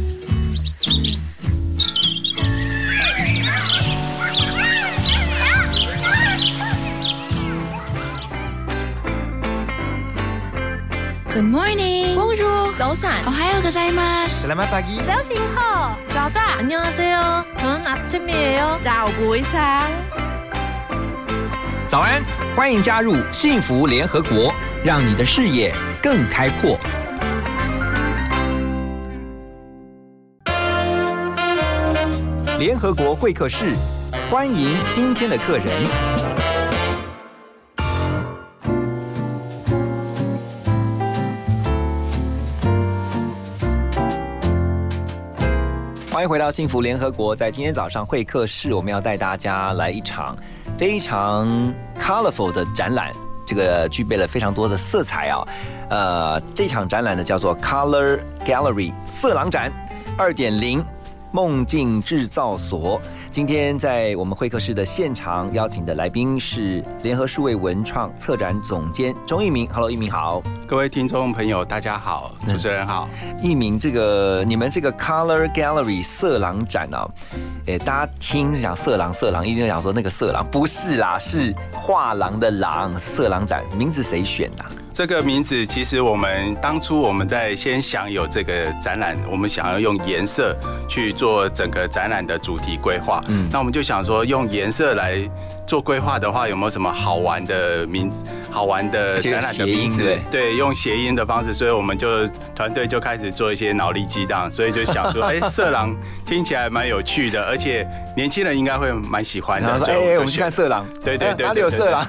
Good morning. Bonjour. 早安. Oh, 하요 고자이마스. Selamat pagi. 早醒好. 자자. 안녕하세요. 저는 아침이에요. 早不一상“早安”，欢迎加入幸福联合国，让你的视野更开阔。 联合国会客室，欢迎今天的客人。欢迎回到幸福联合国。在今天早上会客室，我们要带大家来一场非常 colorful 的展览，这个具备了非常多的色彩啊。呃，这场展览呢叫做 Color Gallery 色廊展二点零梦境制造所。今天在我们会客室的现场邀请的来宾是联合数位文创策展总监钟一鸣。Hello，一鸣好。各位听众朋友，大家好，主持人好。一鸣，这个你们这个 Color Gallery 色狼展啊，诶，大家听讲色狼色狼，一定想说那个色狼不是啦，是画廊的狼，色狼展名字谁选的？这个名字其实我们当初我们在先想有这个展览，我们想要用颜色去做整个展览的主题规划。嗯，那我们就想说用颜色来做规划的话，有没有什么好玩的名字？好玩的展览的名字？对，用谐音的方式，所以我们就团队就开始做一些脑力激荡，所以就想说，哎，色狼听起来蛮有趣的，而且年轻人应该会蛮喜欢的。所以，我们去看色狼。对对对，哪里有色狼？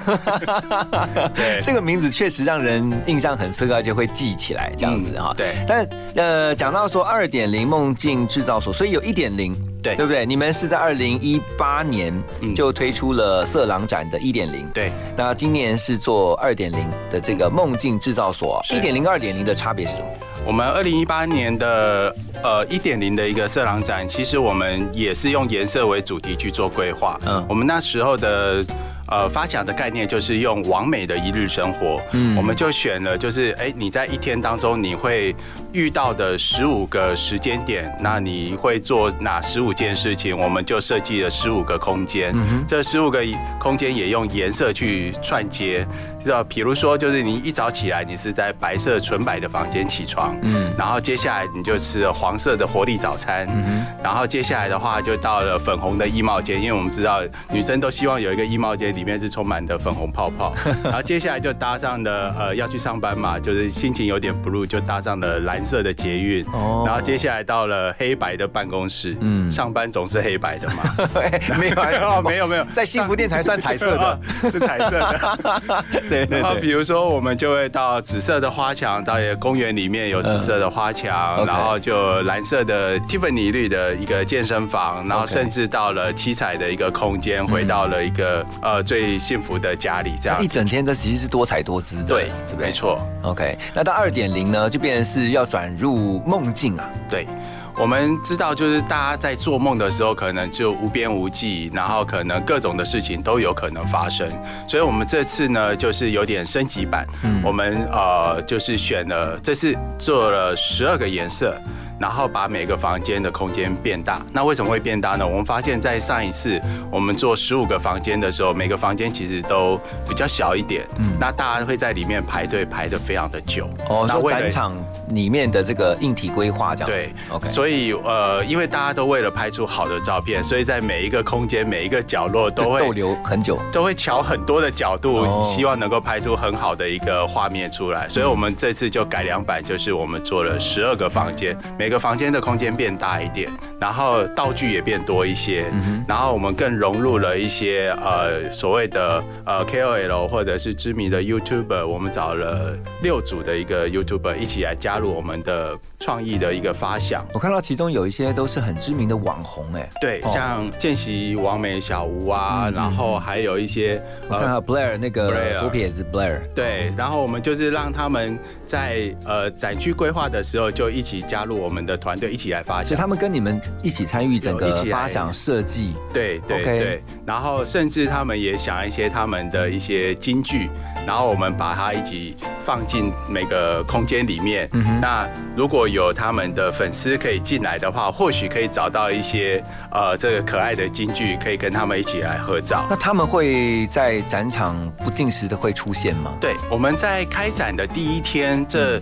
对，这个名字确实让人。印象很深刻，就会记起来这样子哈。对，但呃，讲到说二点零梦境制造所，所以有一点零，对对不对？你们是在二零一八年就推出了色狼展的一点零，对。那今年是做二点零的这个梦境制造所，一点零二点零的差别是什么？我们二零一八年的呃一点零的一个色狼展，其实我们也是用颜色为主题去做规划。嗯，我们那时候的。呃，发想的概念就是用完美的一日生活，嗯，我们就选了，就是哎，你在一天当中你会遇到的十五个时间点，那你会做哪十五件事情？我们就设计了十五个空间，这十五个空间也用颜色去串接。就比如说，就是你一早起来，你是在白色纯白的房间起床，嗯，然后接下来你就吃了黄色的活力早餐，嗯然后接下来的话就到了粉红的衣帽间，因为我们知道女生都希望有一个衣帽间，里面是充满的粉红泡泡，然后接下来就搭上的呃要去上班嘛，就是心情有点 blue，就搭上了蓝色的捷运，哦，然后接下来到了黑白的办公室，嗯，上班总是黑白的嘛，没有 没有没有，在幸福电台算彩色的，是彩色的。对然后比如说，我们就会到紫色的花墙，到一个公园里面有紫色的花墙，然后就蓝色的 Tiffany 绿的一个健身房，然后甚至到了七彩的一个空间，回到了一个呃最幸福的家里，这样一整天的其实是多彩多姿的，对，没错。OK，那到二点零呢，就变成是要转入梦境啊，对。我们知道，就是大家在做梦的时候，可能就无边无际，然后可能各种的事情都有可能发生。所以，我们这次呢，就是有点升级版。我们呃，就是选了，这次做了十二个颜色。然后把每个房间的空间变大，那为什么会变大呢？我们发现，在上一次我们做十五个房间的时候，每个房间其实都比较小一点，嗯，那大家会在里面排队排的非常的久。哦，那展场里面的这个硬体规划这样子。对，OK。所以呃，因为大家都为了拍出好的照片，所以在每一个空间、每一个角落都会逗留很久，都会调很多的角度，希望能够拍出很好的一个画面出来。所以我们这次就改良版，就是我们做了十二个房间，每个房间的空间变大一点，然后道具也变多一些，然后我们更融入了一些呃所谓的呃 KOL 或者是知名的 YouTuber，我们找了六组的一个 YouTuber 一起来加入我们的创意的一个发想。我看到其中有一些都是很知名的网红，哎，对，像见习王美小吴啊，然后还有一些我看到 Blair 那个左撇子 Blair，对，然后我们就是让他们。在呃展区规划的时候就一起加入我们的团队，一起来发想。他们跟你们一起参与整个一起发想设计。对对对，然后甚至他们也想一些他们的一些金句，然后我们把它一起放进每个空间里面。那如果有他们的粉丝可以进来的话，或许可以找到一些呃这个可爱的金句，可以跟他们一起来合照。那他们会在展场不定时的会出现吗？对，我们在开展的第一天，这。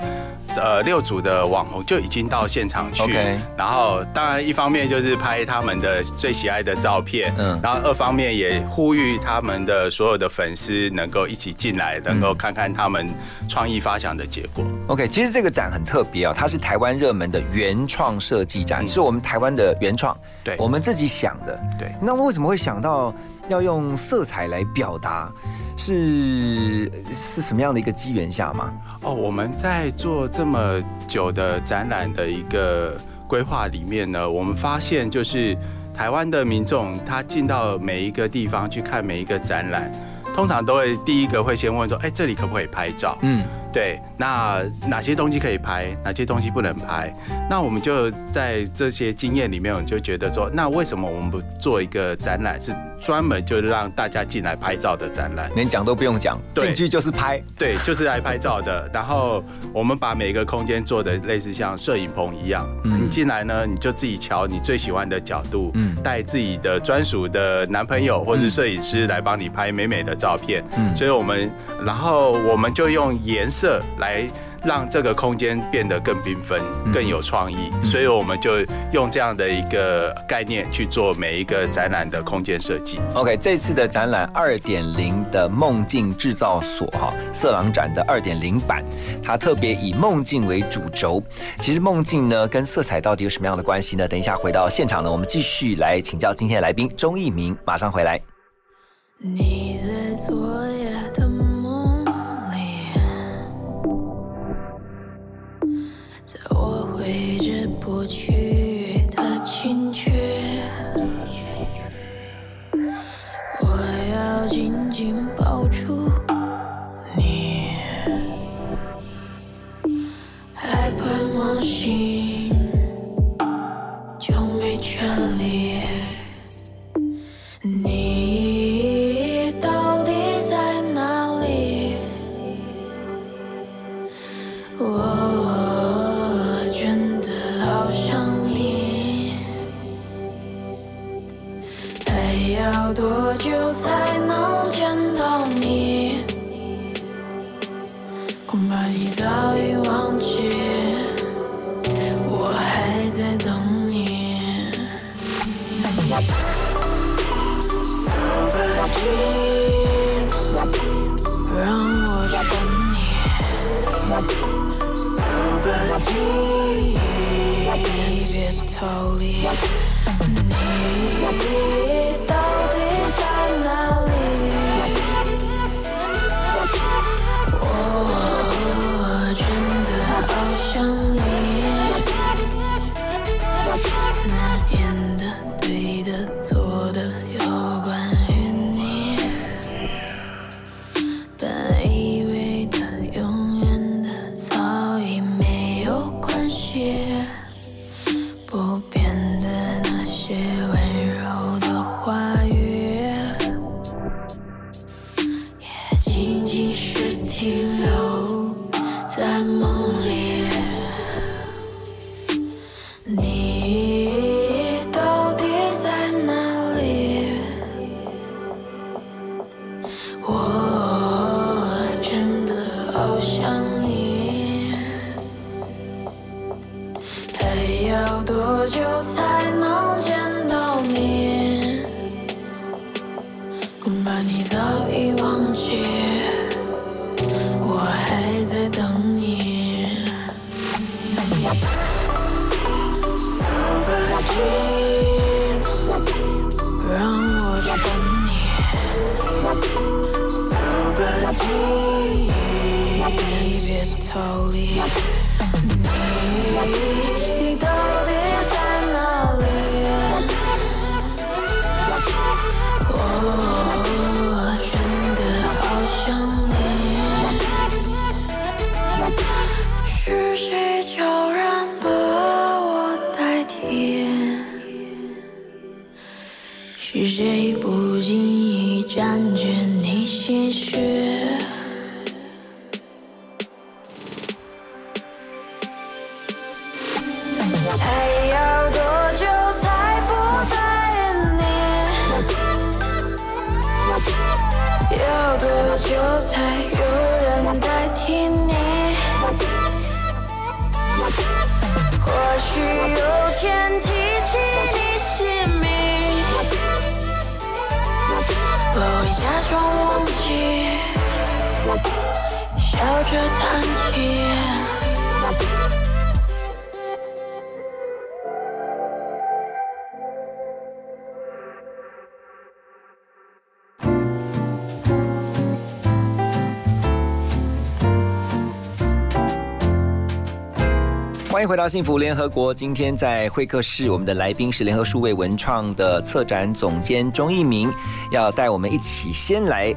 呃，六组的网红就已经到现场去，然后当然一方面就是拍他们的最喜爱的照片，嗯，然后二方面也呼吁他们的所有的粉丝能够一起进来，能够看看他们创意发想的结果。OK，其实这个展很特别啊，它是台湾热门的原创设计展，是我们台湾的原创，对，我们自己想的，对。那为什么会想到要用色彩来表达？是是什么样的一个机缘下吗？哦，我们在做这么久的展览的一个规划里面呢，我们发现就是台湾的民众他进到每一个地方去看每一个展览，通常都会第一个会先问说：“哎，这里可不可以拍照？”嗯，对。那哪些东西可以拍，哪些东西不能拍？那我们就在这些经验里面，我们就觉得说，那为什么我们不做一个展览是？专门就让大家进来拍照的展览，连讲都不用讲，进去就是拍，对，就是来拍照的。然后我们把每个空间做的类似像摄影棚一样，你进来呢，你就自己瞧你最喜欢的角度，嗯，带自己的专属的男朋友或者摄影师来帮你拍美美的照片。嗯，所以我们，然后我们就用颜色来。让这个空间变得更缤纷、更有创意，所以我们就用这样的一个概念去做每一个展览的空间设计。OK，这次的展览二点零的梦境制造所哈色狼展的二点零版，它特别以梦境为主轴。其实梦境呢跟色彩到底有什么样的关系呢？等一下回到现场呢，我们继续来请教今天的来宾钟义明，马上回来。你在昨欢迎回到幸福联合国。今天在会客室，我们的来宾是联合数位文创的策展总监钟一鸣，要带我们一起先来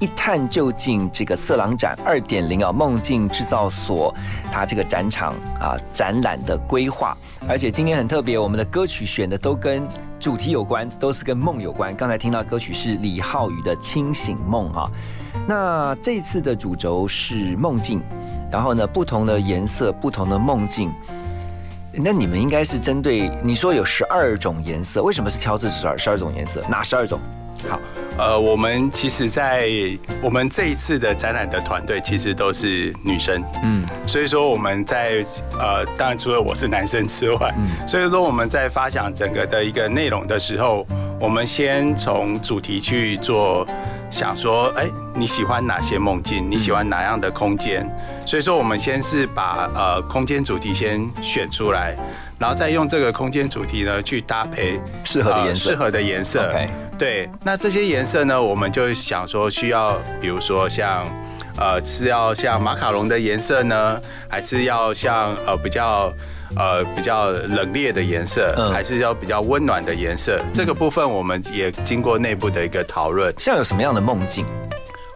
一探究竟这个色狼展二点零啊，梦境制造所它这个展场啊展览的规划。而且今天很特别，我们的歌曲选的都跟主题有关，都是跟梦有关。刚才听到歌曲是李浩宇的《清醒梦》哈，那这次的主轴是梦境。然后呢，不同的颜色，不同的梦境。那你们应该是针对你说有十二种颜色，为什么是挑这十二十二种颜色？哪十二种？好，呃，我们其实，在我们这一次的展览的团队其实都是女生，嗯，所以说我们在呃，当然除了我是男生之外，嗯，所以说我们在发想整个的一个内容的时候，我们先从主题去做。想说，哎，你喜欢哪些梦境？你喜欢哪样的空间？所以说，我们先是把呃空间主题先选出来，然后再用这个空间主题呢去搭配适合的颜色。适合的颜色。对，那这些颜色呢，我们就想说需要，比如说像，呃，是要像马卡龙的颜色呢，还是要像呃比较。呃，比较冷冽的颜色，还是要比较温暖的颜色？这个部分我们也经过内部的一个讨论。像有什么样的梦境？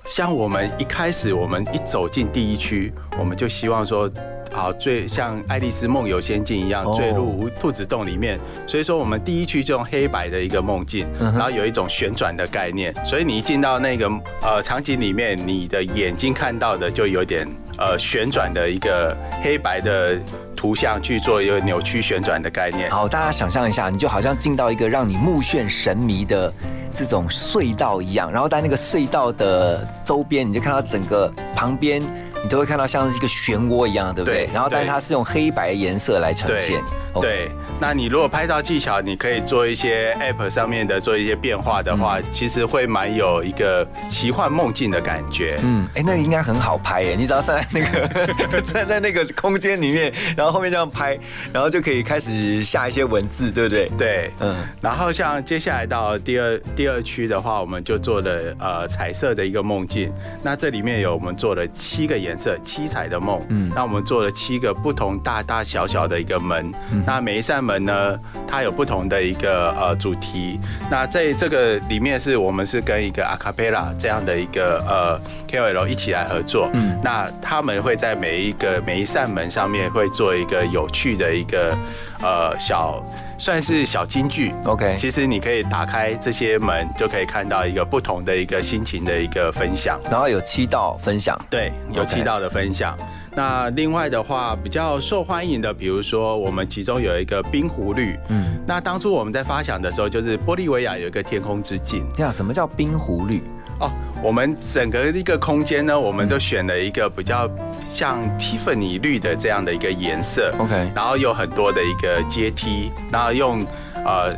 像我们一开始，我们一走进第一区，我们就希望说，好，最像《爱丽丝梦游仙境》一样坠入兔子洞里面。所以说，我们第一区就用黑白的一个梦境，然后有一种旋转的概念。所以你一进到那个呃场景里面，你的眼睛看到的就有点呃旋转的一个黑白的。图像去做一个扭曲旋转的概念。好，大家想象一下，你就好像进到一个让你目眩神迷的这种隧道一样，然后在那个隧道的周边，你就看到整个旁边，你都会看到像是一个漩涡一样，对不对？然后，但是它是用黑白颜色来呈现。对。那你如果拍照技巧，你可以做一些 App 上面的做一些变化的话，其实会蛮有一个奇幻梦境的感觉。嗯，哎，那应该很好拍耶！你只要站在那个 站在那个空间里面，然后后面这样拍，然后就可以开始下一些文字，对不对？对，嗯。然后像接下来到第二第二区的话，我们就做了呃彩色的一个梦境。那这里面有我们做了七个颜色，七彩的梦。嗯。那我们做了七个不同大大小小的一个门。那每一扇。门呢，它有不同的一个呃主题。那在这个里面，是我们是跟一个阿卡贝拉这样的一个呃 KOL 一起来合作。嗯，那他们会在每一个每一扇门上面会做一个有趣的一个呃小，算是小金句。OK，其实你可以打开这些门，就可以看到一个不同的一个心情的一个分享。然后有七道分享，对，有七道的分享。那另外的话，比较受欢迎的，比如说我们其中有一个冰湖绿，嗯，那当初我们在发想的时候，就是玻利维亚有一个天空之镜。这样，什么叫冰湖绿？哦，我们整个一个空间呢，我们都选了一个比较像 Tiffany 绿的这样的一个颜色，OK，然后有很多的一个阶梯，然后用呃。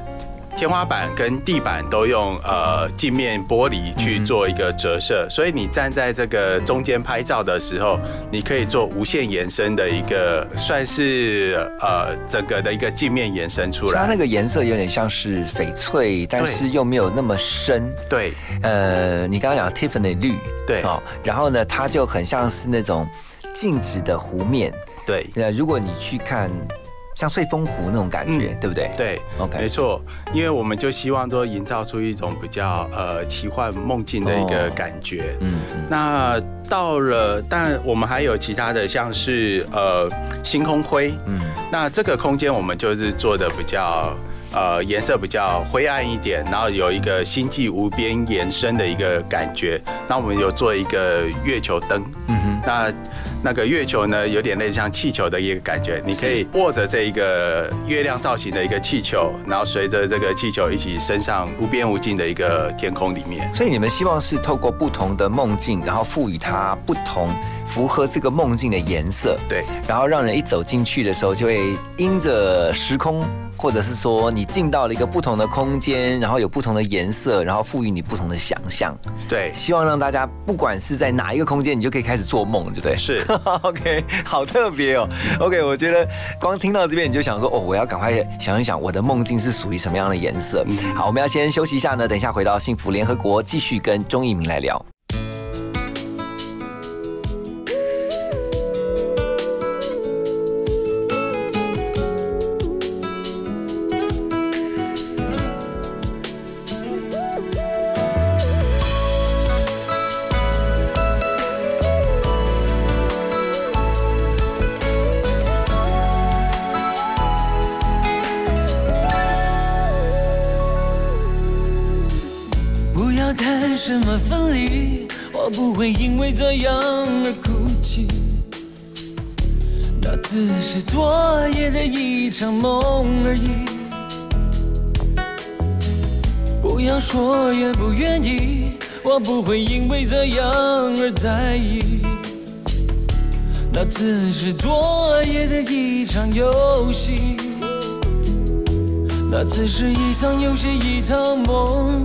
天花板跟地板都用呃镜面玻璃去做一个折射，所以你站在这个中间拍照的时候，你可以做无限延伸的一个，算是呃整个的一个镜面延伸出来。它那个颜色有点像是翡翠，但是又没有那么深。对，呃，你刚刚讲 Tiffany 绿，对哦，然后呢，它就很像是那种静止的湖面。对，那如果你去看。像碎风湖那种感觉，对不对？对，OK，没错，因为我们就希望说营造出一种比较呃奇幻梦境的一个感觉。嗯，那到了，但我们还有其他的，像是呃星空灰。嗯，那这个空间我们就是做的比较。呃，颜色比较灰暗一点，然后有一个星际无边延伸的一个感觉。那我们有做一个月球灯，嗯哼，那那个月球呢，有点类似像气球的一个感觉。你可以握着这一个月亮造型的一个气球，然后随着这个气球一起升上无边无尽的一个天空里面。所以你们希望是透过不同的梦境，然后赋予它不同符合这个梦境的颜色，对，然后让人一走进去的时候，就会因着时空。或者是说你进到了一个不同的空间，然后有不同的颜色，然后赋予你不同的想象。对，希望让大家不管是在哪一个空间，你就可以开始做梦，对不对？是。OK，好特别哦。OK，我觉得光听到这边你就想说，哦，我要赶快想一想我的梦境是属于什么样的颜色。好，我们要先休息一下呢，等一下回到幸福联合国，继续跟钟义明来聊。会因为这样而哭泣，那只是昨夜的一场梦而已。不要说愿不愿意，我不会因为这样而在意。那只是昨夜的一场游戏，那只是一场游戏一场梦。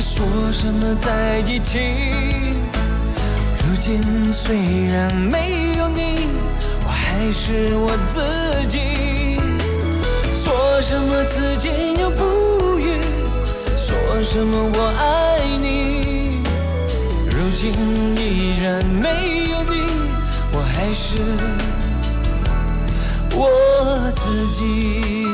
说什么在一起？如今虽然没有你，我还是我自己。说什么此间有不渝，说什么我爱你。如今依然没有你，我还是我自己。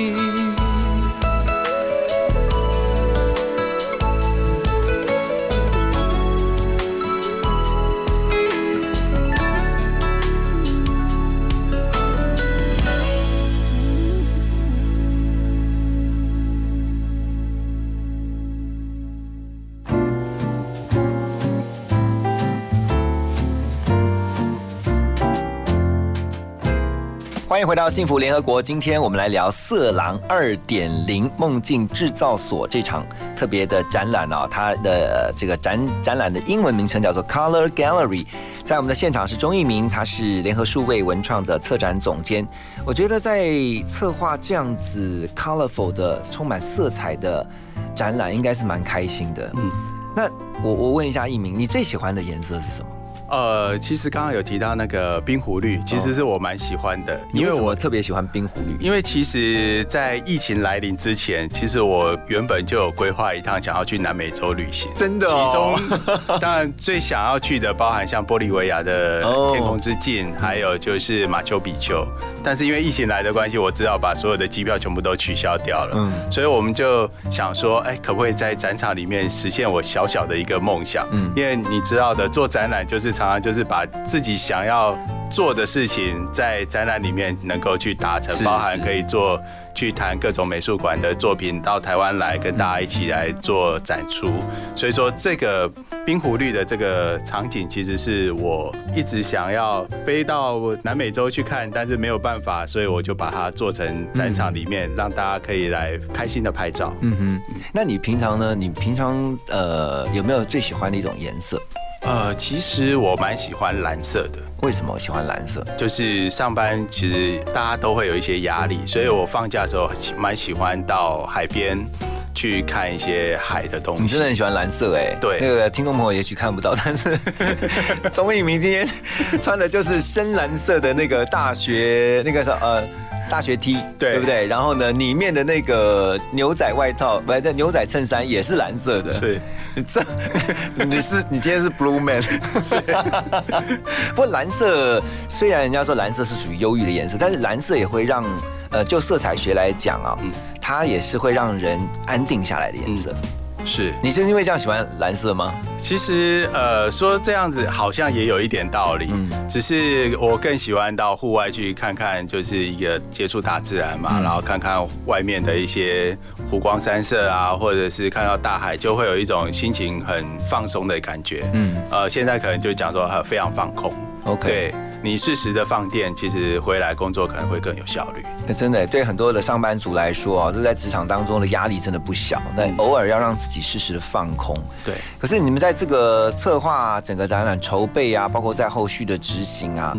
回到幸福联合国。今天我们来聊《色狼二点零梦境制造所》这场特别的展览啊，它的呃这个展展览的英文名称叫做 Color Gallery。在我们的现场是钟义明，他是联合数位文创的策展总监。我觉得在策划这样子 colorful 的、充满色彩的展览，应该是蛮开心的。嗯，那我我问一下一鸣，你最喜欢的颜色是什么？呃，其实刚刚有提到那个冰湖绿，其实是我蛮喜欢的，因为我特别喜欢冰湖绿。因为其实，在疫情来临之前，其实我原本就有规划一趟想要去南美洲旅行，真的。其中当然最想要去的，包含像玻利维亚的天空之镜，还有就是马丘比丘。但是因为疫情来的关系，我只好把所有的机票全部都取消掉了。嗯，所以我们就想说，哎，可不可以在展场里面实现我小小的一个梦想？嗯，因为你知道的，做展览就是常常就是把自己想要。做的事情在展览里面能够去达成，包含可以做去谈各种美术馆的作品到台湾来跟大家一起来做展出。所以说这个冰湖绿的这个场景，其实是我一直想要飞到南美洲去看，但是没有办法，所以我就把它做成展场里面，让大家可以来开心的拍照。嗯哼，那你平常呢？你平常呃有没有最喜欢的一种颜色？呃，其实我蛮喜欢蓝色的。为什么喜欢蓝色？就是上班其实大家都会有一些压力，所以我放假的时候蛮喜欢到海边去看一些海的东西。你真的很喜欢蓝色哎？对，那个听众朋友也许看不到，但是 钟一鸣今天穿的就是深蓝色的那个大学那个什呃。大学 T 对不对？然后呢，里面的那个牛仔外套，不，对牛仔衬衫也是蓝色的。对，这你是你今天是 Blue Man。不过蓝色虽然人家说蓝色是属于忧郁的颜色，但是蓝色也会让呃，就色彩学来讲啊，它也是会让人安定下来的颜色。是，你是因为这样喜欢蓝色吗？其实，呃，说这样子好像也有一点道理，嗯只是我更喜欢到户外去看看，就是一个接触大自然嘛，然后看看外面的一些湖光山色啊，或者是看到大海，就会有一种心情很放松的感觉。嗯，呃，现在可能就讲说非常放空。OK，对你适时的放电，其实回来工作可能会更有效率。那真的对很多的上班族来说啊，这在职场当中的压力真的不小。那偶尔要让自己适时的放空。对。可是你们在这个策划整个展览筹备啊，包括在后续的执行啊，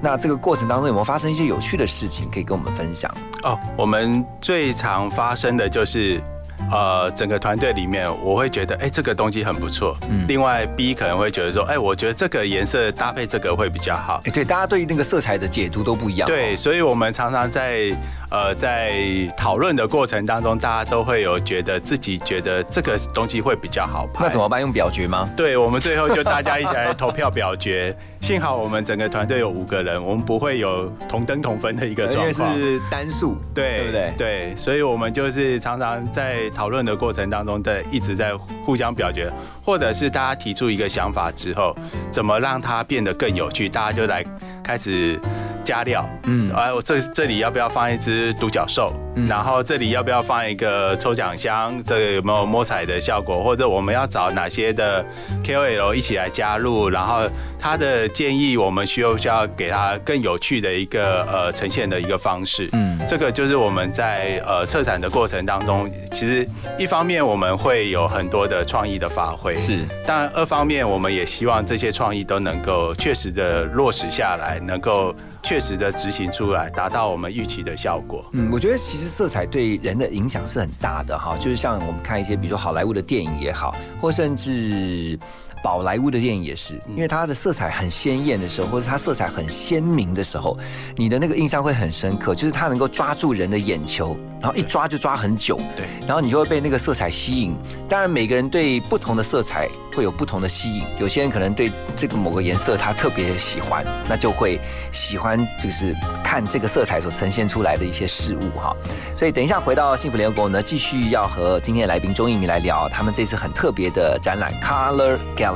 那这个过程当中有没有发生一些有趣的事情可以跟我们分享？哦，我们最常发生的就是。呃，整个团队里面，我会觉得，哎，这个东西很不错。嗯。另外，B 可能会觉得说，哎，我觉得这个颜色搭配这个会比较好。哎，对，大家对于那个色彩的解读都不一样。对，所以我们常常在呃在讨论的过程当中，大家都会有觉得自己觉得这个东西会比较好拍。那怎么办？用表决吗？对，我们最后就大家一起来投票表决。幸好我们整个团队有五个人，我们不会有同登同分的一个状况，因为是单数，对对不对？对，所以我们就是常常在讨论的过程当中，在一直在互相表决，或者是大家提出一个想法之后，怎么让它变得更有趣，大家就来开始加料。嗯，哎，我这这里要不要放一只独角兽？嗯然后这里要不要放一个抽奖箱？这个有没有摸彩的效果？或者我们要找哪些的 KOL 一起来加入？然后他的建议，我们需要需要给他更有趣的一个呃呈现的一个方式。嗯，这个就是我们在呃策展的过程当中，其实一方面我们会有很多的创意的发挥，是，但二方面我们也希望这些创意都能够确实的落实下来，能够。确实的执行出来，达到我们预期的效果。嗯，我觉得其实色彩对人的影响是很大的哈，就是像我们看一些，比如说好莱坞的电影也好，或甚至。宝莱坞的电影也是，因为它的色彩很鲜艳的时候，或者它色彩很鲜明的时候，你的那个印象会很深刻，就是它能够抓住人的眼球，然后一抓就抓很久。对，然后你就会被那个色彩吸引。当然，每个人对不同的色彩会有不同的吸引，有些人可能对这个某个颜色他特别喜欢，那就会喜欢就是看这个色彩所呈现出来的一些事物哈。所以等一下回到幸福联合国呢，继续要和今天的来宾钟一鸣来聊他们这次很特别的展览 Color Gallery。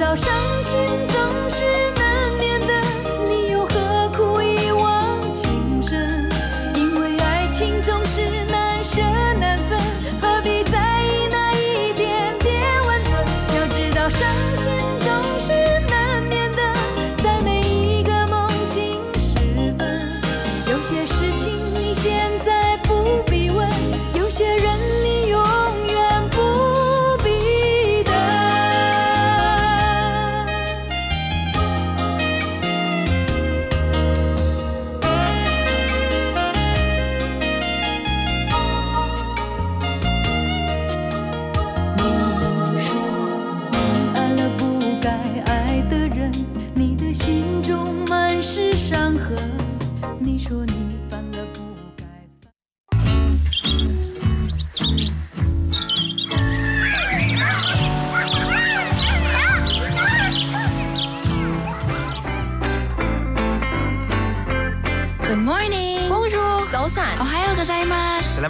到伤心。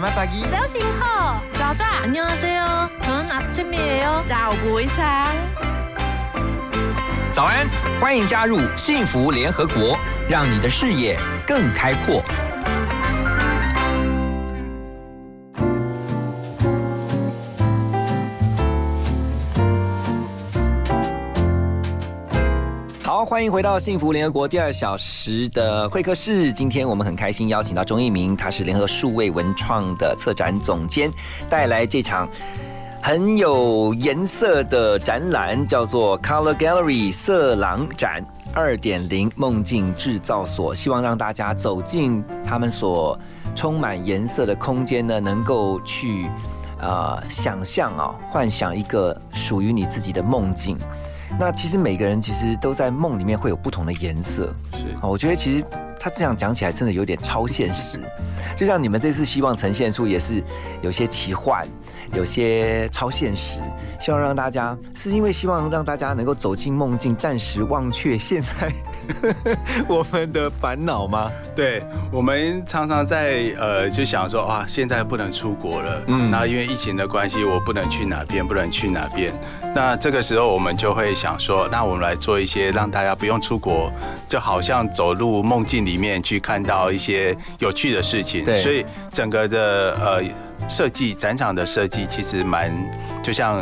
gozaimasu. Selamat pagi.早醒好. 자자. 안녕하세요. 전 아침이에요. 早buổi sáng. 早安，欢迎加入幸福联合国，让你的视野更开阔。 欢迎回到幸福联合国第二小时的会客室。今天我们很开心邀请到钟一鸣，他是联合数位文创的策展总监，带来这场很有颜色的展览，叫做 Color Gallery 色狼展二点零梦境制造所，希望让大家走进他们所充满颜色的空间呢，能够去呃想象啊、幻想一个属于你自己的梦境。那其实每个人其实都在梦里面会有不同的颜色，是。啊，我觉得其实他这样讲起来真的有点超现实，就像你们这次希望呈现出也是有些奇幻，有些超现实，希望让大家是因为希望让大家能够走进梦境，暂时忘却现在 我们的烦恼吗？对，我们常常在呃就想说啊，现在不能出国了，嗯嗯，那因为疫情的关系，我不能去哪边，不能去哪边。那这个时候我们就会想说，那我们来做一些让大家不用出国，就好像走入梦境里面去看到一些有趣的事情。对所以整个的呃设计展场的设计其实蛮，就像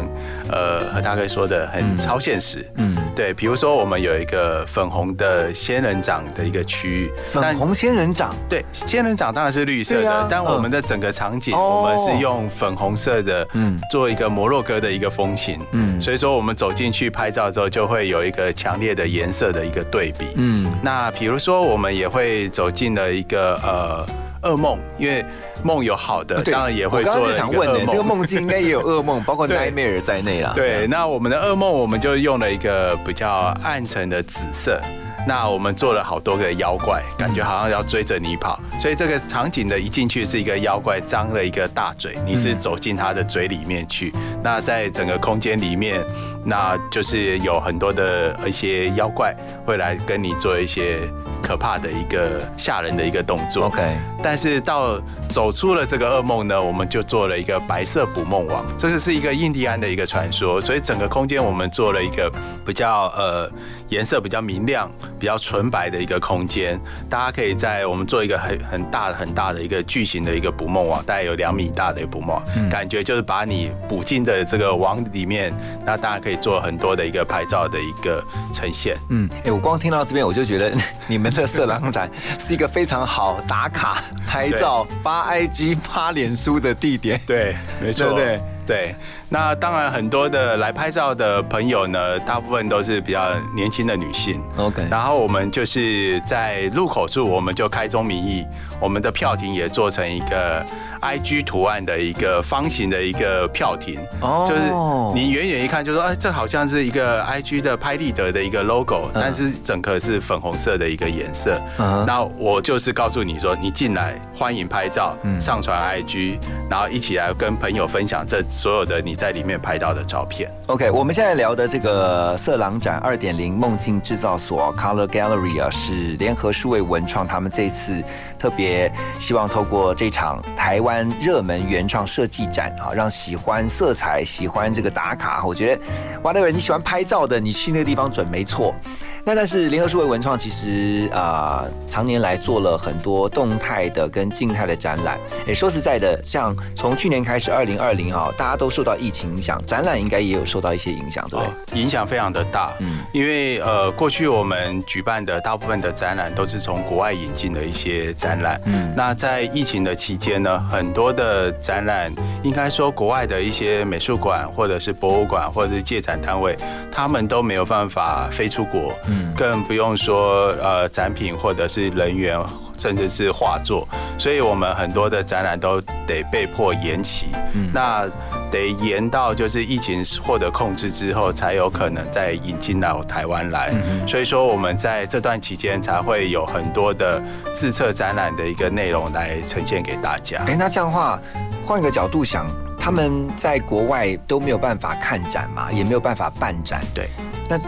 呃何大哥说的，很嗯。超现实。嗯，对，比如说我们有一个粉红的仙人掌的一个区域，粉红仙人掌，对，仙人掌当然是绿色的，但我们的整个场景，哦。我们是用粉红色的，嗯。嗯，做一个摩洛哥的一个风情，嗯。嗯，所以说我们走进去拍照之后，就会有一个强烈的颜色的一个对比，嗯嗯，那比如说我们也会走进了一个呃噩梦，因为梦有好的，对当然也会我刚刚做梦，这个梦境应该也有噩梦，包括 对 nightmare 在内啦。对，那我们的噩梦，我们就用了一个比较暗沉的紫色。那我们做了好多个妖怪，感觉好像要追着你跑，所以这个场景的一进去是一个妖怪张了一个大嘴，你是走进他的嘴里面去。那在整个空间里面，那就是有很多的一些妖怪会来跟你做一些可怕的一个吓人的一个动作。，OK，但是到走出了这个噩梦呢，我们就做了一个白色捕梦网，这个是一个印第安的一个传说，所以整个空间我们做了一个比较呃颜色比较明亮、比较纯白的一个空间，大家可以在我们做一个很很大很大的一个巨型的一个捕梦网，大概有两米大的一个捕梦网，感觉就是把你捕进的这个网里面，那大家可以做很多的一个拍照的一个呈现。嗯，哎、我光听到这边我就觉得 你们的色狼展是一个非常好打卡、拍照、发 IG、发脸书的地点。对，没错，对不对？对，那当然很多的来拍照的朋友呢，大部分都是比较年轻的女性。OK，然后我们就是在入口处，我们就开宗明义，我们的票亭也做成一个 IG 图案的一个方形的一个票亭，哦。就是你远远一看就说，哎，这好像是一个 IG 的拍立得的一个 logo，但是整个是粉红色的一个颜色。嗯那我就是告诉你说，你进来欢迎拍照，嗯。上传 IG，然后一起来跟朋友分享这所有的你在里面拍到的照片。OK，我们现在聊的这个色狼展二点零梦境制造所 Color Gallery 啊，是联合数位文创他们这次特别希望透过这场台湾热门原创设计展啊，让喜欢色彩、喜欢这个打卡，我觉得哇，那位你喜欢拍照的，你去那个地方准没错。那但是联合数位文创其实啊、呃常年来做了很多动态的跟静态的展览。哎说实在的，像从去年开始，二零二零啊，大家都受到疫情影响，展览应该也有受到一些影响，对不对？哦，影响非常的大。嗯嗯，因为呃，过去我们举办的大部分的展览都是从国外引进的一些展览。嗯嗯，那在疫情的期间呢，很多的展览，应该说国外的一些美术馆或者是博物馆或者是借展单位，他们都没有办法飞出国。嗯嗯，更不用说呃展品或者是人员。甚至是画作，所以我们很多的展览都得被迫延期。嗯那得延到就是疫情获得控制之后，才有可能再引进到台湾来。所以说我们在这段期间才会有很多的自测展览的一个内容来呈现给大家。哎，那这样的话，换一个角度想，他们在国外都没有办法看展嘛，也没有办法办展。对，那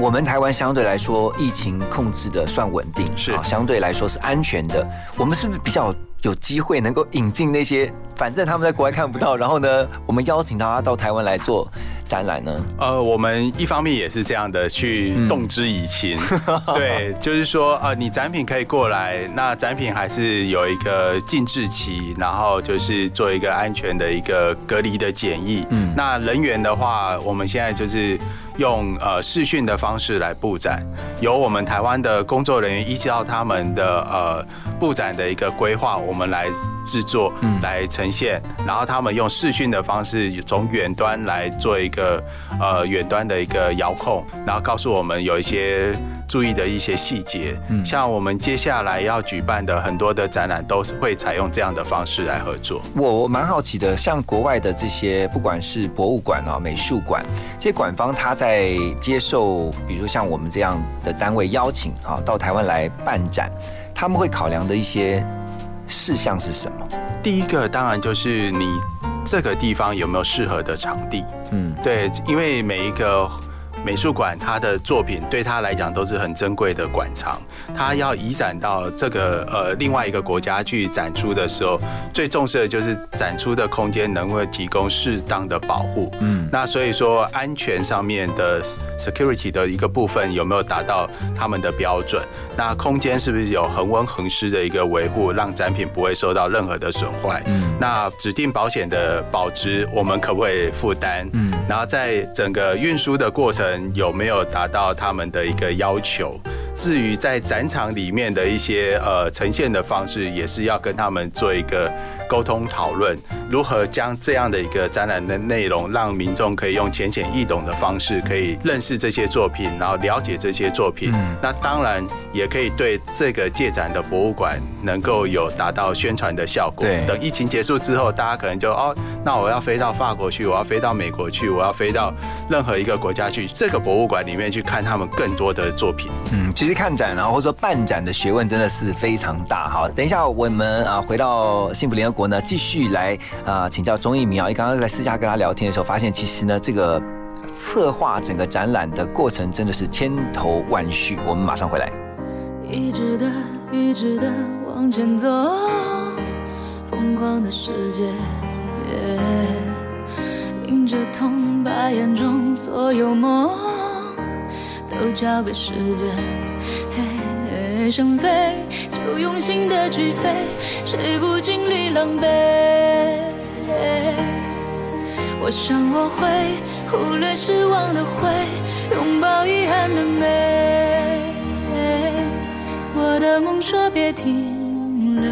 我们台湾相对来说疫情控制的算稳定，是啊相对来说是安全的。我们是不是比较有机会能够引进那些，反正他们在国外看不到，然后呢，我们邀请他到台湾来做展览呢？呃，我们一方面也是这样的去动之以情，对，就是说，呃，你展品可以过来，那展品还是有一个禁制期，然后就是做一个安全的一个隔离的检疫。嗯，那人员的话，我们现在就是用呃视讯的方式来布展，由我们台湾的工作人员依照他们的呃布展的一个规划，我们来制作，来呈现，然后他们用视讯的方式从远端来做一个呃远端的一个遥控，然后告诉我们有一些注意的一些细节。嗯，像我们接下来要举办的很多的展览都是会采用这样的方式来合作。我我蛮好奇的，像国外的这些，不管是博物馆啊、美术馆，这些馆方他在接受，比如说像我们这样的单位邀请啊，到台湾来办展，他们会考量的一些事项是什么？第一个当然就是你这个地方有没有适合的场地。嗯，对，因为每一个美术馆，他的作品对他来讲都是很珍贵的馆藏，他要移展到这个呃另外一个国家去展出的时候，最重视的就是展出的空间能够提供适当的保护。嗯，那所以说安全上面的 security 的一个部分有没有达到他们的标准？那空间是不是有恒温恒湿的一个维护，让展品不会受到任何的损坏？嗯，那指定保险的保值我们可不可以负担？嗯，然后在整个运输的过程有没有达到他们的一个要求？至于在展场里面的一些呃呈现的方式，也是要跟他们做一个沟通讨论，如何将这样的一个展览的内容，让民众可以用浅显易懂的方式，可以认识这些作品，然后了解这些作品。那当然也可以对这个借展的博物馆能够有达到宣传的效果。对等疫情结束之后，大家可能就哦，那我要飞到法国去，我要飞到美国去，我要飞到任何一个国家去，这个博物馆里面去看他们更多的作品。嗯，其实看展啊，或者说办展的学问真的是非常大。好，等一下我们啊回到幸福联合国呢，继续来啊请教钟义明啊。因为刚刚在私下跟他聊天的时候，发现其实呢这个策划整个展览的过程真的是千头万绪。我们马上回来。一直的，一直的往前走，疯狂的世界，迎着痛，把眼中所有梦都交给时间。想飞就用心的去飞，谁不经历狼狈？我想我会忽略失望的灰，拥抱遗憾的美。我的梦说别停留，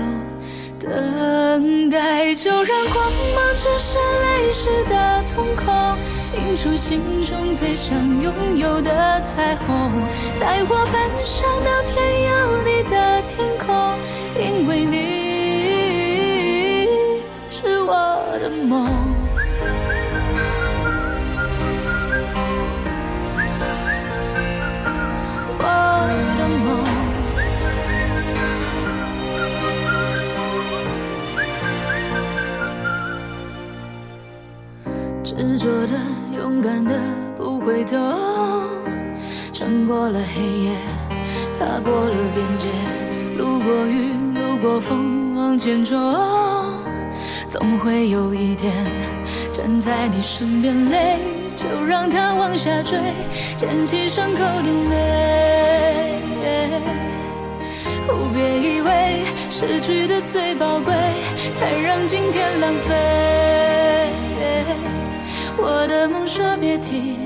等待就让光芒折射泪湿的瞳孔，映出心中最想拥有的彩虹。带我奔向那片有的天空，因为你是我的梦。我的梦。执着的、勇敢的，不回头，穿过了黑夜，踏过了边界，路过雨，路过风，往前冲，总会有一天站在你身边，泪就让它往下坠，捡起伤口的美。别以为失去的最宝贵，才让今天浪费。我的梦说别停，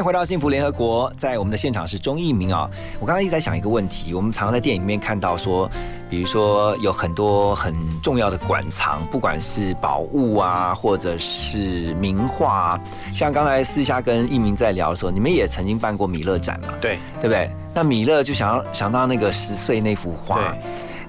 迎回到幸福联合国，在我们的现场是钟义明啊。我刚刚一直在想一个问题，我们常常在电影里面看到说，比如说有很多很重要的馆藏，不管是宝物啊，或者是名画啊。像刚才私下跟义明在聊的时候，你们也曾经办过米勒展嘛？对对不对？那米勒就想要想到那个十岁那幅画。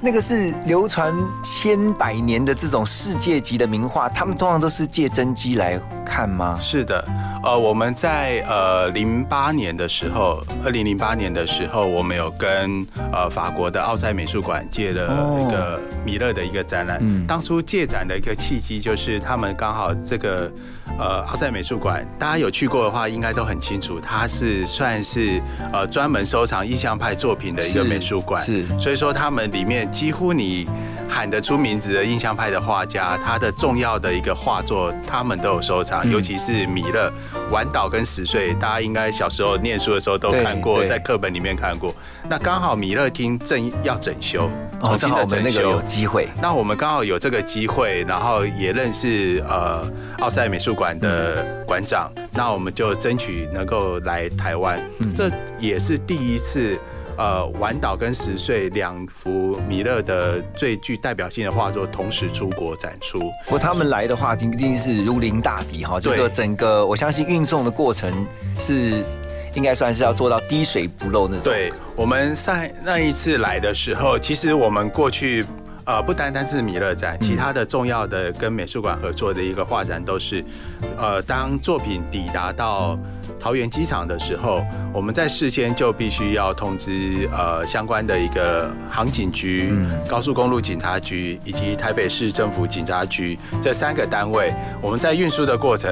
那个是流传千百年的这种世界级的名画，他们通常都是借真机来看吗？是的，呃，我们在呃零八年的时候，二零零八年的时候，我们有跟呃法国的奥赛美术馆借了一个米勒的一个展览。嗯当初借展的一个契机就是他们刚好这个呃奥赛美术馆，大家有去过的话，应该都很清楚，它是算是呃专门收藏印象派作品的一个美术馆。是所以说他们里面几乎你喊得出名字的印象派的画家，他的重要的一个画作，他们都有收藏，嗯尤其是米勒、晚岛跟十岁，大家应该小时候念书的时候都看过，在课本里面看过。那刚好米勒厅正要整修，哦，重新的整正好我们那个有修。机会。那我们刚好有这个机会，然后也认识呃奥赛美术馆的馆长，那我们就争取能够来台湾，嗯这也是第一次。呃，晚岛跟十岁两幅米勒的最具代表性的画作同时出国展出，不过他们来的话，一定是如临大敌哈，就是说整个我相信运送的过程是应该算是要做到滴水不漏那种。对我们上那一次来的时候，其实我们过去。呃，不单单是米勒展，其他的重要的跟美术馆合作的一个画展都是，呃，当作品抵达到桃园机场的时候，我们在事先就必须要通知呃相关的一个航警局、嗯高速公路警察局以及台北市政府警察局这三个单位，我们在运输的过程。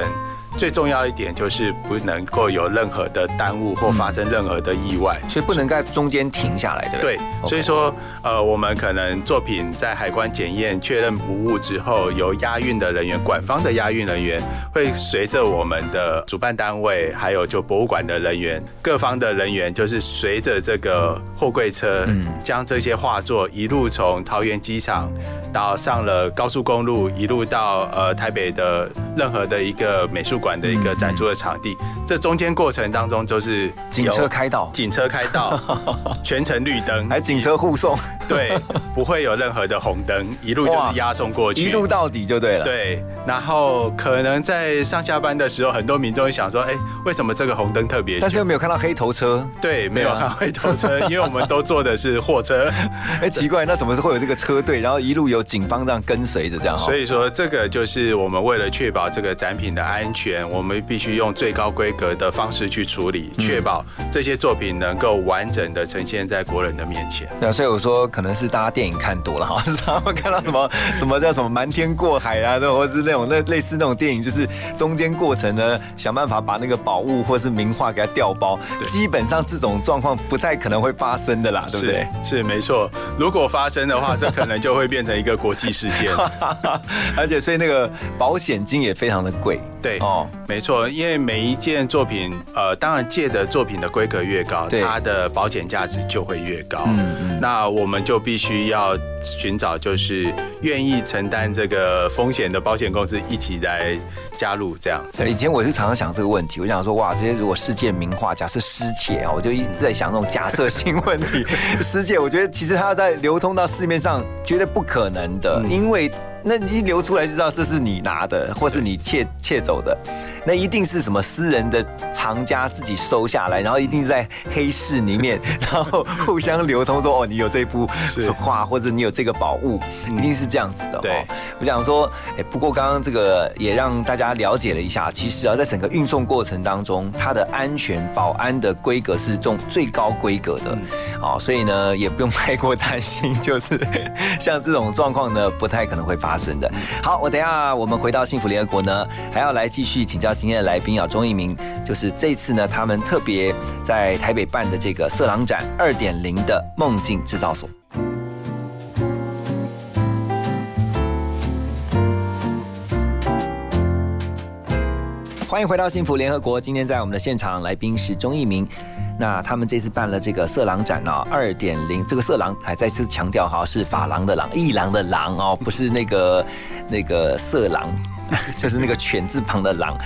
最重要一点就是不能够有任何的耽误或发生任何的意外，所以不能在中间停下来，对不对？对，所以说，呃，我们可能作品在海关检验确认无误之后，由押运的人员，馆方的押运人员会随着我们的主办单位，还有就博物馆的人员，各方的人员，就是随着这个货柜车，嗯将这些画作一路从桃园机场到上了高速公路，一路到呃台北的任何的一个美术馆的一个展出的场地，这中间过程当中就是警车开道，警车开道，全程绿灯，还警车护送，对，不会有任何的红灯，一路就是押送过去，一路到底就对了。，对。然后可能在上下班的时候，很多民众会想说，哎，为什么这个红灯特别？但是又没有看到黑头车，对，没有看到黑头车，因为我们都坐的是货车，哎，奇怪，那怎么是会有这个车队，然后一路有警方这样跟随着这样？所以说这个就是我们为了确保这个展品的安全，我们必须用最高规格的方式去处理，嗯确保这些作品能够完整的呈现在国人的面前。对啊，所以我说可能是大家电影看多了哈，常常看到什么什么叫什么瞒天过海啊，或者是那种那类似那种电影，就是中间过程呢想办法把那个宝物或是名画给它调包，对基本上这种状况不太可能会发生的啦，对不对？是是没错，如果发生的话，这可能就会变成一个国际事件。而且所以那个保险金也非常的贵。对，哦，没错，因为每一件作品，呃，当然借的作品的规格越高，它的保险价值就会越高。嗯嗯，那我们就必须要寻找，就是愿意承担这个风险的保险公司一起来加入这样。以前我是常常想这个问题，我想说，哇，这些如果世界名画，假设失窃啊，我就一直在想那种假设性问题。失窃，我觉得其实它在流通到市面上，绝对不可能的，因为。那一流出来就知道这是你拿的，或是你窃窃走的，那一定是什么私人的藏家自己收下来，然后一定是在黑市里面，然后互相流通说哦，你有这幅画，或者你有这个宝物，一定是这样子的。对，我想说，哎，不过刚刚这个也让大家了解了一下，其实啊，在整个运送过程当中，它的安全保安的规格是重最高规格的，哦，所以呢，也不用太过担心，就是 像这种状况呢，不太可能会发。发生的好，我等下我们回到幸福联合国呢，还要来继续请教今天的来宾啊，钟一鸣，就是这次呢，他们特别在台北办的这个色狼展二点零的梦境制造所。欢迎回到幸福联合国，今天在我们的现场来宾是钟一鸣。那他们这次办了这个色狼展哦，二点零。这个色狼还再次强调哈，是法郎的狼，一狼的狼哦，不是那个那个色狼，就是那个犬字旁的狼。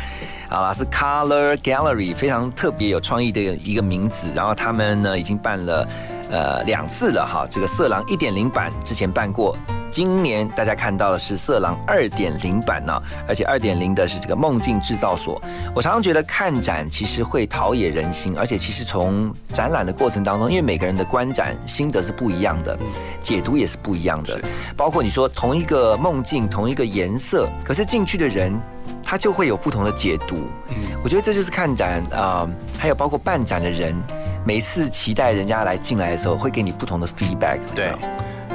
好了，是 Color Gallery，非常特别有创意的一个名字。然后他们呢已经办了呃两次了哈，这个色狼一点零版之前办过。今年大家看到的是色狼二点零版呢，而且二点零的是这个梦境制造所。我常常觉得看展其实会陶冶人心，而且其实从展览的过程当中，因为每个人的观展心得是不一样的，解读也是不一样的。包括你说同一个梦境，同一个颜色，可是进去的人他就会有不同的解读。嗯，我觉得这就是看展啊，还有包括办展的人，每次期待人家来进来的时候，会给你不同的 feedback。对。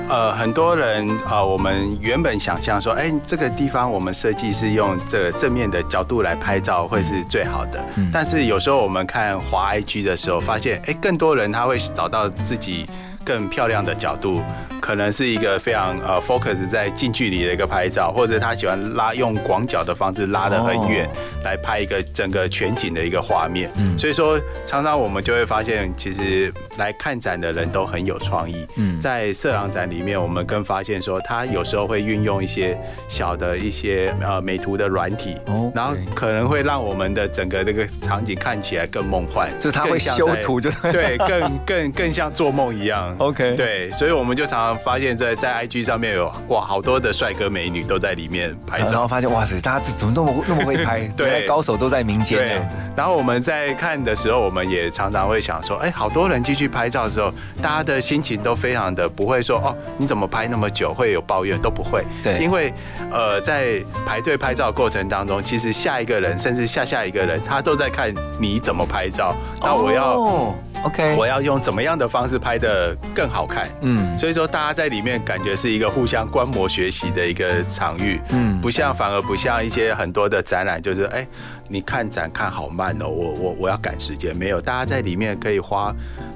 呃，很多人啊，我们原本想象说，哎，这个地方我们设计是用这正面的角度来拍照会是最好的。但是有时候我们看华 IG 的时候，发现，哎，更多人他会找到自己。更漂亮的角度，可能是一个非常呃 focus 在近距离的一个拍照，或者他喜欢拉用广角的方式拉得很远，来拍一个整个全景的一个画面。嗯，所以说常常我们就会发现，其实来看展的人都很有创意。嗯，在色狼展里面，我们更发现说，他有时候会运用一些小的一些呃美图的软体，哦，然后可能会让我们的整个这个场景看起来更梦幻，就是他会修图，就对，更更更像做梦一样。OK，对，所以我们就常常发现，在在 IG 上面有哇，好多的帅哥美女都在里面拍照，然后发现哇塞，大家怎么那么那么会拍？对，高手都在民间这样子。然后我们在看的时候，我们也常常会想说，哎，好多人进去拍照的时候，大家的心情都非常的不会说哦，你怎么拍那么久？会有抱怨都不会。对，因为呃，在排队拍照过程当中，其实下一个人甚至下下一个人，他都在看你怎么拍照。那我要。OK，我要用怎么样的方式拍的更好看？嗯，所以说大家在里面感觉是一个互相观摩学习的一个场域，嗯，不像反而不像一些很多的展览，就是哎，你看展看好慢哦，我我我要赶时间，没有，大家在里面可以花。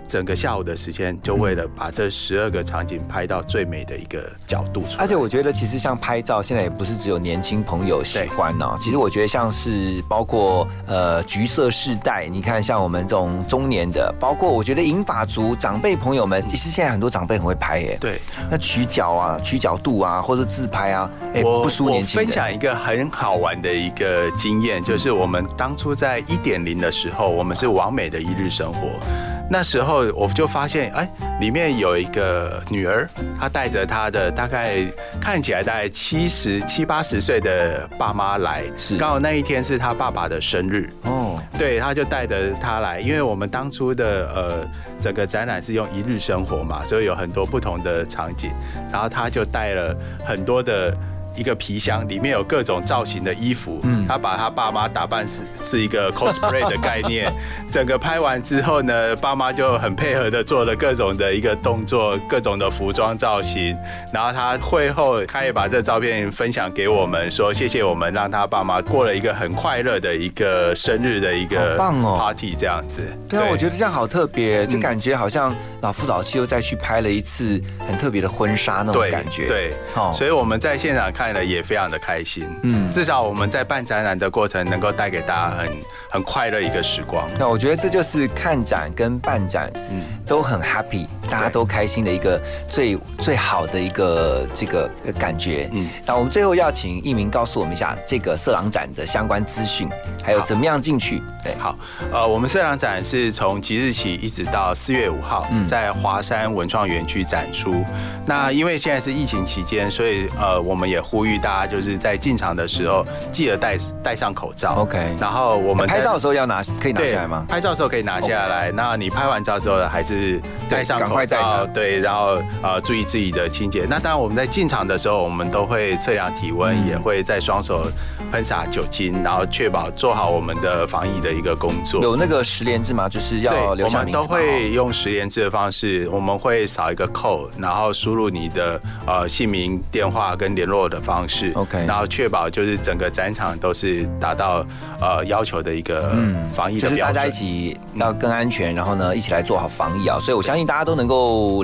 整个下午的时间，就为了把这十二个场景拍到最美的一个角度出来。而且我觉得，其实像拍照，现在也不是只有年轻朋友喜欢哦。其实我觉得，像是包括呃橘色世代，你看像我们这种中年的，包括我觉得银发族长辈朋友们，其实现在很多长辈很会拍耶。对，那取角啊、取角度啊，或者自拍啊，哎，不输年轻分享一个很好玩的一个经验，就是我们当初在一点零的时候，我们是完美的一日生活。那时候我就发现，哎，里面有一个女儿，她带着她的大概看起来大概七十七八十岁的爸妈来，是刚好那一天是她爸爸的生日哦，对，她就带着她来，因为我们当初的呃整个展览是用一日生活嘛，所以有很多不同的场景，然后她就带了很多的。一个皮箱里面有各种造型的衣服，嗯，他把他爸妈打扮是是一个 cosplay 的概念。整个拍完之后呢，爸妈就很配合的做了各种的一个动作，各种的服装造型。然后他会后，他也把这照片分享给我们，说谢谢我们让他爸妈过了一个很快乐的一个生日的一个棒哦 party 这样子。对啊，我觉得这样好特别，就感觉好像老夫老妻又再去拍了一次很特别的婚纱那种感觉。对，好，所以我们在现场看。看了也非常的开心。嗯，至少我们在办展览的过程能够带给大家很很快乐一个时光。那我觉得这就是看展跟办展，嗯，都很 happy，大家都开心的一个最最好的一个这个感觉。嗯，那我们最后要请一鸣告诉我们一下这个色狼展的相关资讯，还有怎么样进去。对，好，呃，我们色狼展是从即日起一直到四月五号，在华山文创园区展出。那因为现在是疫情期间，所以呃，我们也呼吁大家就是在进场的时候记得戴戴上口罩。OK。然后我们拍照的时候要拿，可以拿下来吗？拍照的时候可以拿下来。那你拍完照之后还是戴上口罩，对，然后呃注意自己的清洁。那当然我们在进场的时候，我们都会测量体温，也会在双手喷洒酒精，然后确保做好我们的防疫的。一个工作有那个十连制吗？就是要。我们都会用十连制的方式，我们会扫一个扣，然后输入你的呃姓名、电话跟联络的方式。OK，然后确保就是整个展场都是达到呃要求的一个防疫的标准。就是大家一起要更安全，然后呢一起来做好防疫啊！所以我相信大家都能够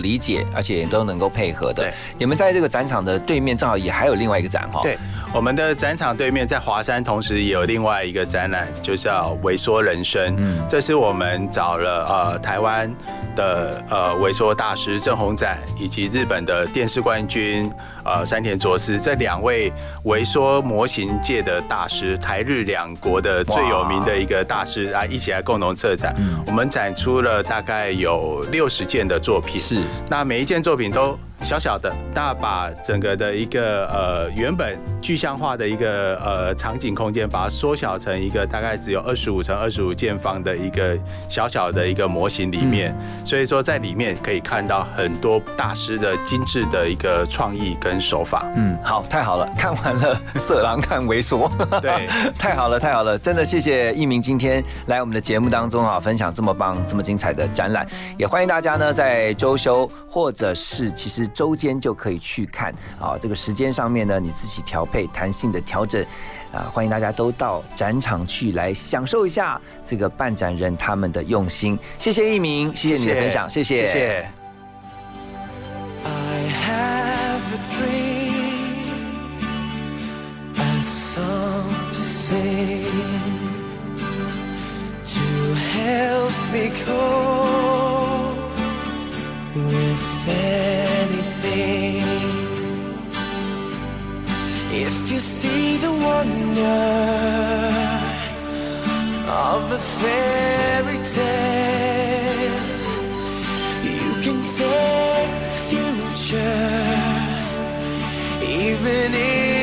理解，而且都能够配合的。对，你们在这个展场的对面，正好也还有另外一个展哈。对，我们的展场对面在华山，同时也有另外一个展览，就是要为。说人生，嗯，这是我们找了呃台湾的呃萎缩大师郑宏展，以及日本的电视冠军呃山田卓司这两位萎缩模型界的大师，台日两国的最有名的一个大师啊，一起来共同策展。我们展出了大概有六十件的作品，是那每一件作品都。小小的，那把整个的一个呃原本具象化的一个呃场景空间，把它缩小成一个大概只有二十五乘二十五见方的一个小小的一个模型里面，所以说在里面可以看到很多大师的精致的一个创意跟手法。嗯，好，太好了，看完了色狼看猥琐，对，太好了，太好了，真的谢谢一鸣今天来我们的节目当中啊，分享这么棒、这么精彩的展览，也欢迎大家呢在周休或者是其实。周间就可以去看啊，这个时间上面呢，你自己调配弹性的调整啊，欢迎大家都到展场去来享受一下这个办展人他们的用心。谢谢一鸣，谢谢你的分享，谢谢。谢谢。If you see the wonder of the fairy tale, you can take the future, even if